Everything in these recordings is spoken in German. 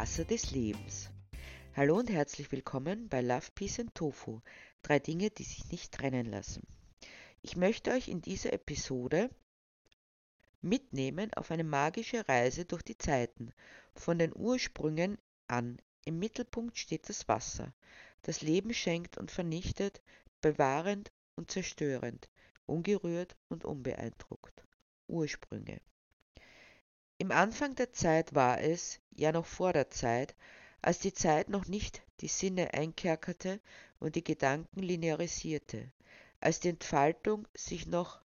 Wasser des Lebens. Hallo und herzlich willkommen bei Love, Peace and Tofu, drei Dinge, die sich nicht trennen lassen. Ich möchte euch in dieser Episode mitnehmen auf eine magische Reise durch die Zeiten, von den Ursprüngen an. Im Mittelpunkt steht das Wasser, das Leben schenkt und vernichtet, bewahrend und zerstörend, ungerührt und unbeeindruckt. Ursprünge. Im Anfang der Zeit war es, ja noch vor der Zeit, als die Zeit noch nicht die Sinne einkerkerte und die Gedanken linearisierte, als die Entfaltung sich noch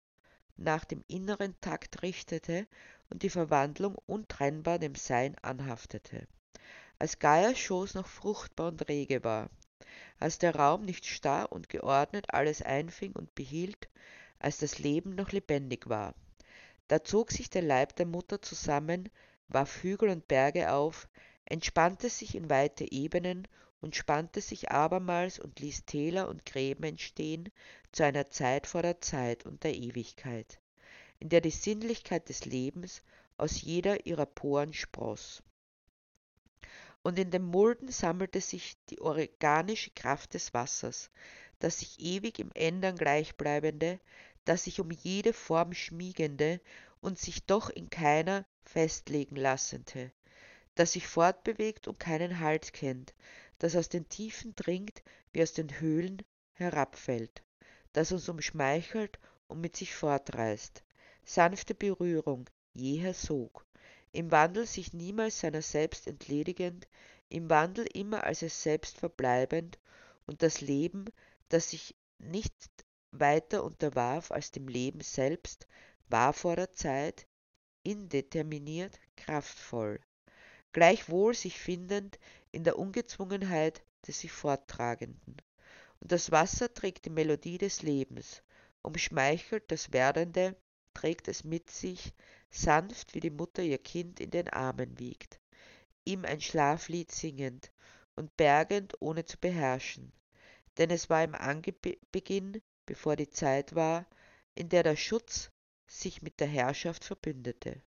nach dem inneren Takt richtete und die Verwandlung untrennbar dem Sein anhaftete, als Gaias Schoß noch fruchtbar und rege war, als der Raum nicht starr und geordnet alles einfing und behielt, als das Leben noch lebendig war. Da zog sich der Leib der Mutter zusammen, warf Hügel und Berge auf, entspannte sich in weite Ebenen und spannte sich abermals und ließ Täler und Gräben entstehen zu einer Zeit vor der Zeit und der Ewigkeit, in der die Sinnlichkeit des Lebens aus jeder ihrer Poren spross. Und in dem Mulden sammelte sich die organische Kraft des Wassers, das sich ewig im Ändern gleichbleibende, das sich um jede Form schmiegende und sich doch in keiner festlegen lassende, das sich fortbewegt und keinen Halt kennt, das aus den Tiefen dringt wie aus den Höhlen herabfällt, das uns umschmeichelt und mit sich fortreißt. Sanfte Berührung, jeher Sog, im Wandel sich niemals seiner selbst entledigend, im Wandel immer als es selbst verbleibend und das Leben, das sich nicht weiter unterwarf als dem Leben selbst, war vor der Zeit, indeterminiert, kraftvoll, gleichwohl sich findend in der Ungezwungenheit des sich Forttragenden. Und das Wasser trägt die Melodie des Lebens, umschmeichelt das Werdende, trägt es mit sich, sanft wie die Mutter ihr Kind in den Armen wiegt, ihm ein Schlaflied singend und bergend ohne zu beherrschen. Denn es war im Anbeginn bevor die Zeit war, in der der Schutz sich mit der Herrschaft verbündete.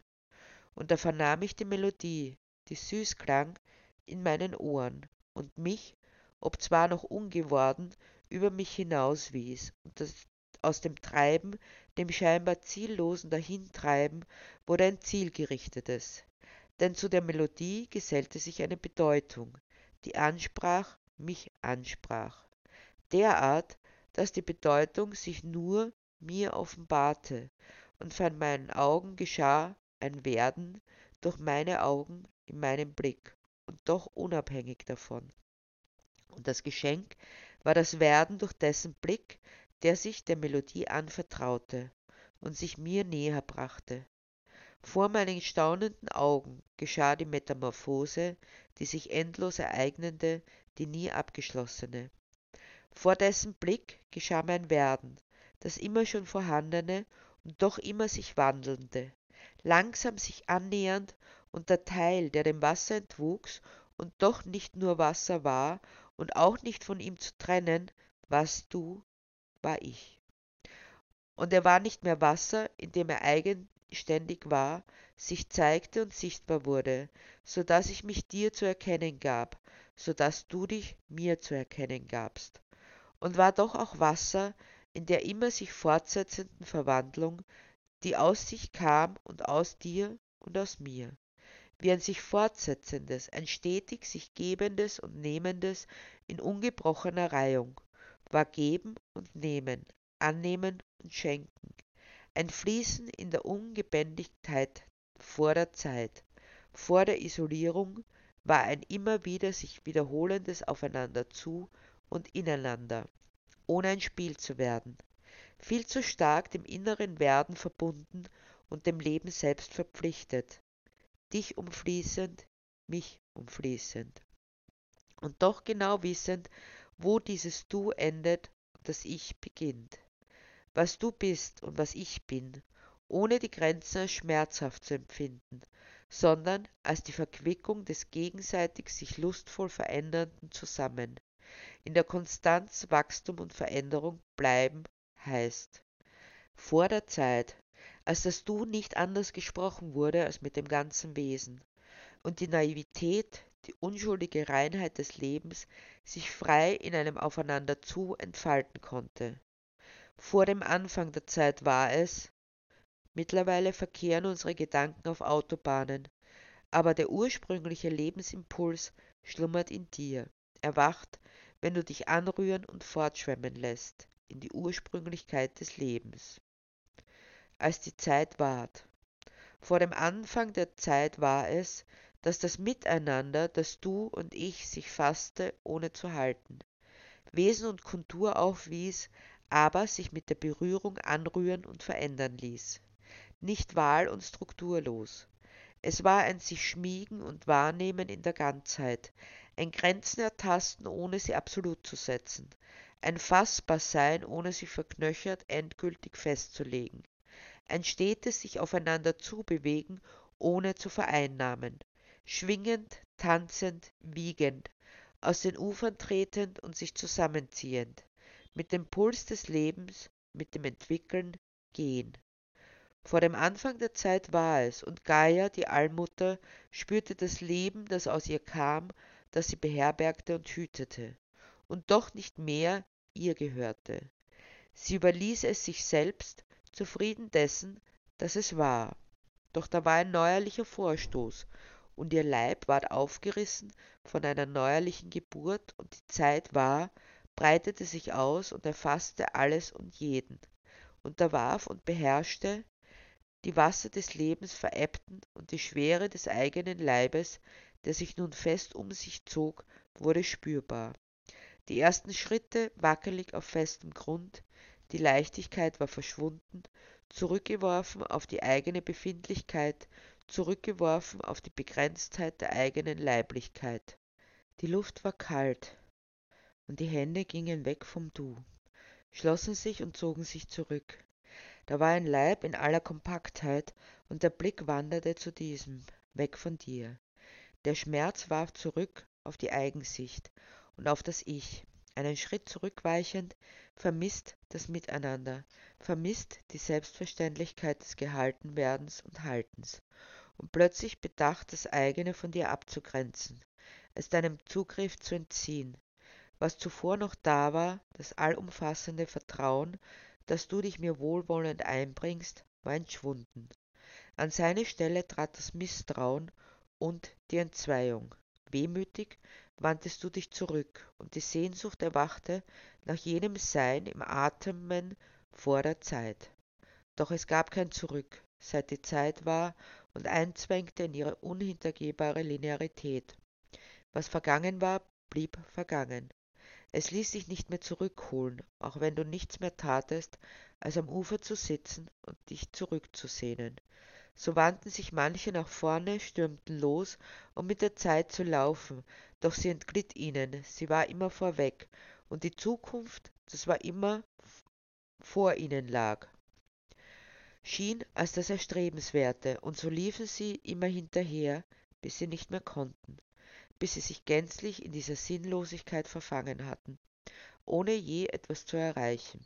Und da vernahm ich die Melodie, die süß klang, in meinen Ohren und mich, obzwar noch ungeworden, über mich hinauswies und das, aus dem Treiben, dem scheinbar ziellosen Dahintreiben, wurde ein zielgerichtetes. Denn zu der Melodie gesellte sich eine Bedeutung, die ansprach, mich ansprach. Derart, dass die Bedeutung sich nur mir offenbarte, und von meinen Augen geschah ein Werden durch meine Augen in meinem Blick und doch unabhängig davon. Und das Geschenk war das Werden durch dessen Blick, der sich der Melodie anvertraute und sich mir näher brachte. Vor meinen staunenden Augen geschah die Metamorphose, die sich endlos ereignende, die nie abgeschlossene. Vor dessen Blick geschah mein Werden, das immer schon vorhandene und doch immer sich wandelnde, langsam sich annähernd und der Teil, der dem Wasser entwuchs und doch nicht nur Wasser war und auch nicht von ihm zu trennen, warst du, war ich. Und er war nicht mehr Wasser, in dem er eigenständig war, sich zeigte und sichtbar wurde, so dass ich mich dir zu erkennen gab, so dass du dich mir zu erkennen gabst und war doch auch Wasser in der immer sich fortsetzenden Verwandlung, die aus sich kam und aus dir und aus mir, wie ein sich fortsetzendes, ein stetig sich gebendes und nehmendes in ungebrochener Reihung, war Geben und Nehmen, Annehmen und Schenken, ein Fließen in der Ungebändigkeit vor der Zeit, vor der Isolierung, war ein immer wieder sich wiederholendes Aufeinander zu und ineinander, ohne ein Spiel zu werden, viel zu stark dem inneren Werden verbunden und dem Leben selbst verpflichtet, dich umfließend, mich umfließend. Und doch genau wissend, wo dieses Du endet und das Ich beginnt. Was du bist und was ich bin, ohne die Grenzen als schmerzhaft zu empfinden, sondern als die Verquickung des gegenseitig sich lustvoll Verändernden zusammen, in der Konstanz Wachstum und Veränderung bleiben heißt. Vor der Zeit, als das Du nicht anders gesprochen wurde als mit dem ganzen Wesen, und die Naivität, die unschuldige Reinheit des Lebens sich frei in einem Aufeinander zu entfalten konnte. Vor dem Anfang der Zeit war es, mittlerweile verkehren unsere Gedanken auf Autobahnen, aber der ursprüngliche Lebensimpuls schlummert in dir, erwacht, wenn du dich anrühren und fortschwemmen lässt in die Ursprünglichkeit des Lebens. Als die Zeit ward. Vor dem Anfang der Zeit war es, dass das Miteinander, das Du und ich sich fasste, ohne zu halten, Wesen und Kontur aufwies, aber sich mit der Berührung anrühren und verändern ließ. Nicht wahl- und strukturlos. Es war ein sich schmiegen und wahrnehmen in der Ganzheit, ein Grenzen ertasten, ohne sie absolut zu setzen, ein fassbar sein, ohne sie verknöchert endgültig festzulegen, ein stetes sich aufeinander zubewegen, ohne zu vereinnahmen, schwingend, tanzend, wiegend, aus den Ufern tretend und sich zusammenziehend, mit dem Puls des Lebens, mit dem Entwickeln, Gehen. Vor dem Anfang der Zeit war es, und Gaia, die Allmutter, spürte das Leben, das aus ihr kam, das sie beherbergte und hütete und doch nicht mehr ihr gehörte. Sie überließ es sich selbst, zufrieden dessen, dass es war. Doch da war ein neuerlicher Vorstoß, und ihr Leib ward aufgerissen von einer neuerlichen Geburt, und die Zeit war, breitete sich aus und erfaßte alles und jeden, unterwarf und beherrschte, die Wasser des Lebens verebbten, und die Schwere des eigenen Leibes, der sich nun fest um sich zog, wurde spürbar. Die ersten Schritte wackelig auf festem Grund, die Leichtigkeit war verschwunden, zurückgeworfen auf die eigene Befindlichkeit, zurückgeworfen auf die Begrenztheit der eigenen Leiblichkeit. Die Luft war kalt, und die Hände gingen weg vom Du, schlossen sich und zogen sich zurück. Da war ein Leib in aller Kompaktheit, und der Blick wanderte zu diesem, weg von dir. Der Schmerz warf zurück auf die Eigensicht, und auf das Ich, einen Schritt zurückweichend, vermisst das Miteinander, vermisst die Selbstverständlichkeit des Gehaltenwerdens und Haltens und plötzlich bedacht, das eigene von dir abzugrenzen, es deinem Zugriff zu entziehen. Was zuvor noch da war, das allumfassende Vertrauen, dass du dich mir wohlwollend einbringst, war entschwunden. An seine Stelle trat das Misstrauen und die Entzweiung. Wehmütig wandtest du dich zurück, und die Sehnsucht erwachte nach jenem Sein im Atemen vor der Zeit. Doch es gab kein Zurück, seit die Zeit war und einzwängte in ihre unhintergehbare Linearität. Was vergangen war, blieb vergangen. Es ließ sich nicht mehr zurückholen, auch wenn du nichts mehr tatest, als am Ufer zu sitzen und dich zurückzusehnen. So wandten sich manche nach vorne, stürmten los, um mit der Zeit zu laufen, doch sie entglitt ihnen, sie war immer vorweg, und die Zukunft, das war immer vor ihnen lag, schien als das Erstrebenswerte, und so liefen sie immer hinterher, bis sie nicht mehr konnten, bis sie sich gänzlich in dieser Sinnlosigkeit verfangen hatten, ohne je etwas zu erreichen.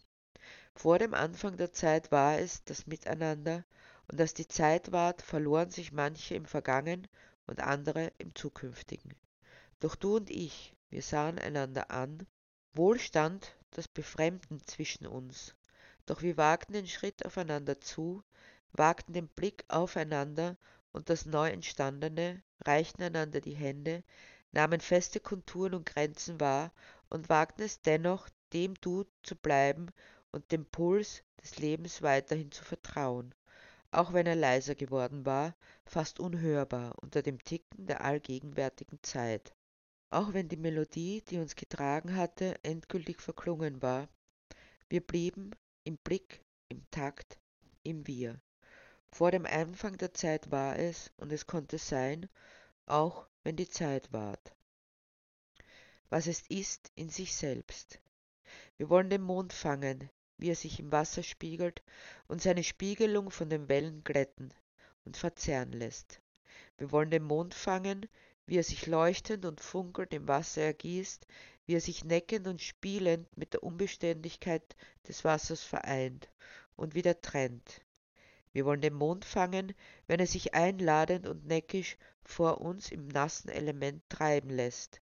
Vor dem Anfang der Zeit war es das Miteinander, und als die Zeit ward, verloren sich manche im Vergangen und andere im Zukünftigen. Doch du und ich, wir sahen einander an, wohl stand das Befremden zwischen uns, doch wir wagten den Schritt aufeinander zu, wagten den Blick aufeinander und das neu entstandene, reichten einander die Hände, nahmen feste Konturen und Grenzen wahr und wagten es dennoch, dem Du zu bleiben und dem Puls des Lebens weiterhin zu vertrauen auch wenn er leiser geworden war, fast unhörbar unter dem Ticken der allgegenwärtigen Zeit. Auch wenn die Melodie, die uns getragen hatte, endgültig verklungen war, wir blieben im Blick, im Takt, im Wir. Vor dem Anfang der Zeit war es, und es konnte sein, auch wenn die Zeit ward. Was es ist in sich selbst. Wir wollen den Mond fangen, wie er sich im Wasser spiegelt und seine Spiegelung von den Wellen glätten und verzerren lässt. Wir wollen den Mond fangen, wie er sich leuchtend und funkelnd im Wasser ergießt, wie er sich neckend und spielend mit der Unbeständigkeit des Wassers vereint und wieder trennt. Wir wollen den Mond fangen, wenn er sich einladend und neckisch vor uns im nassen Element treiben lässt.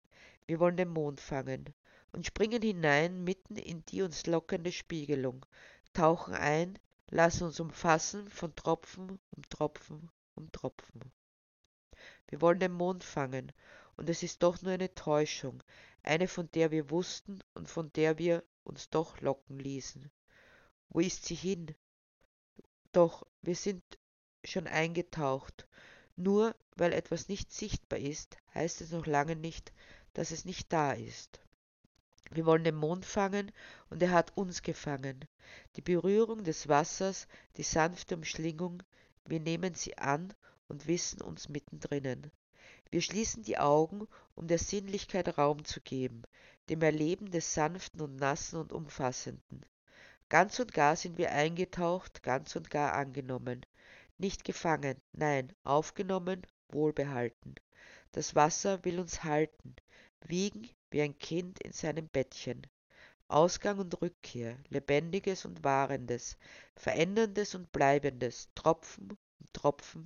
Wir wollen den Mond fangen und springen hinein mitten in die uns lockende Spiegelung, tauchen ein, lassen uns umfassen von Tropfen um Tropfen um Tropfen. Wir wollen den Mond fangen, und es ist doch nur eine Täuschung, eine von der wir wussten und von der wir uns doch locken ließen. Wo ist sie hin? Doch wir sind schon eingetaucht. Nur weil etwas nicht sichtbar ist, heißt es noch lange nicht, dass es nicht da ist. Wir wollen den Mond fangen und er hat uns gefangen. Die Berührung des Wassers, die sanfte Umschlingung, wir nehmen sie an und wissen uns mittendrinnen. Wir schließen die Augen, um der Sinnlichkeit Raum zu geben, dem Erleben des Sanften und Nassen und Umfassenden. Ganz und gar sind wir eingetaucht, ganz und gar angenommen. Nicht gefangen, nein, aufgenommen, wohlbehalten. Das Wasser will uns halten, wiegen wie ein Kind in seinem Bettchen. Ausgang und Rückkehr, Lebendiges und Wahrendes, Veränderndes und Bleibendes, Tropfen und Tropfen,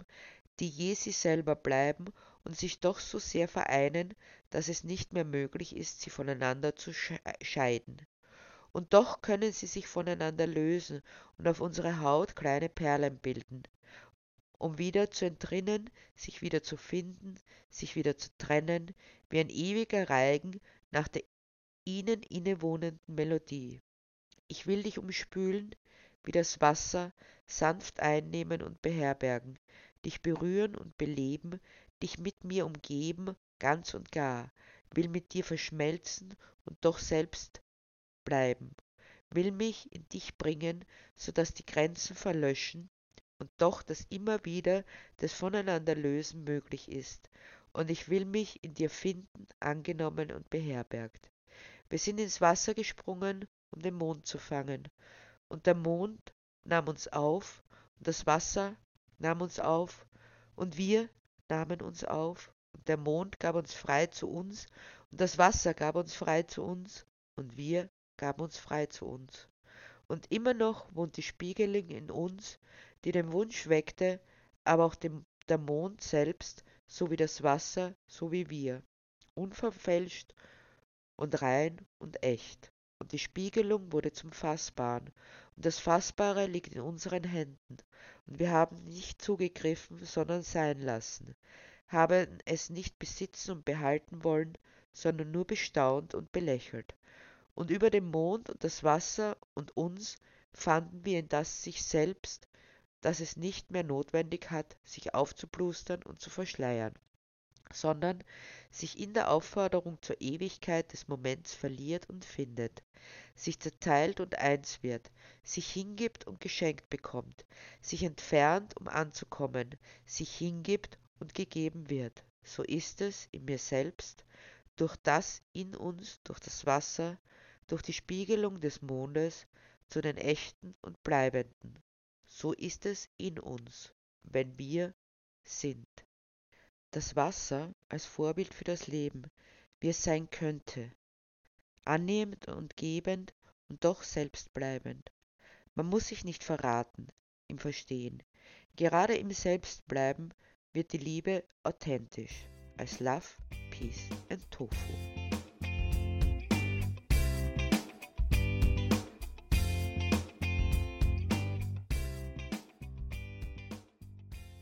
die je sie selber bleiben und sich doch so sehr vereinen, dass es nicht mehr möglich ist, sie voneinander zu scheiden. Und doch können sie sich voneinander lösen und auf unsere Haut kleine Perlen bilden, um wieder zu entrinnen, sich wieder zu finden, sich wieder zu trennen, wie ein ewiger Reigen nach der ihnen innewohnenden Melodie. Ich will dich umspülen, wie das Wasser, sanft einnehmen und beherbergen, dich berühren und beleben, dich mit mir umgeben, ganz und gar, will mit dir verschmelzen und doch selbst bleiben, will mich in dich bringen, so dass die Grenzen verlöschen und doch das immer wieder des Voneinanderlösen möglich ist, und ich will mich in dir finden, angenommen und beherbergt. Wir sind ins Wasser gesprungen, um den Mond zu fangen, und der Mond nahm uns auf, und das Wasser nahm uns auf, und wir nahmen uns auf, und der Mond gab uns frei zu uns, und das Wasser gab uns frei zu uns, und wir gaben uns frei zu uns. Und immer noch wohnt die Spiegelung in uns, die den Wunsch weckte, aber auch dem, der Mond selbst, so wie das Wasser, so wie wir, unverfälscht und rein und echt. Und die Spiegelung wurde zum Fassbaren, und das Fassbare liegt in unseren Händen, und wir haben nicht zugegriffen, sondern sein lassen, haben es nicht besitzen und behalten wollen, sondern nur bestaunt und belächelt. Und über den Mond und das Wasser und uns fanden wir in das sich selbst, dass es nicht mehr notwendig hat, sich aufzuplustern und zu verschleiern, sondern sich in der Aufforderung zur Ewigkeit des Moments verliert und findet, sich zerteilt und eins wird, sich hingibt und geschenkt bekommt, sich entfernt, um anzukommen, sich hingibt und gegeben wird. So ist es in mir selbst, durch das in uns, durch das Wasser, durch die Spiegelung des Mondes zu den Echten und Bleibenden. So ist es in uns, wenn wir sind. Das Wasser als Vorbild für das Leben, wie es sein könnte, annehmend und gebend und doch selbstbleibend. Man muss sich nicht verraten im Verstehen. Gerade im Selbstbleiben wird die Liebe authentisch als Love, Peace and Tofu.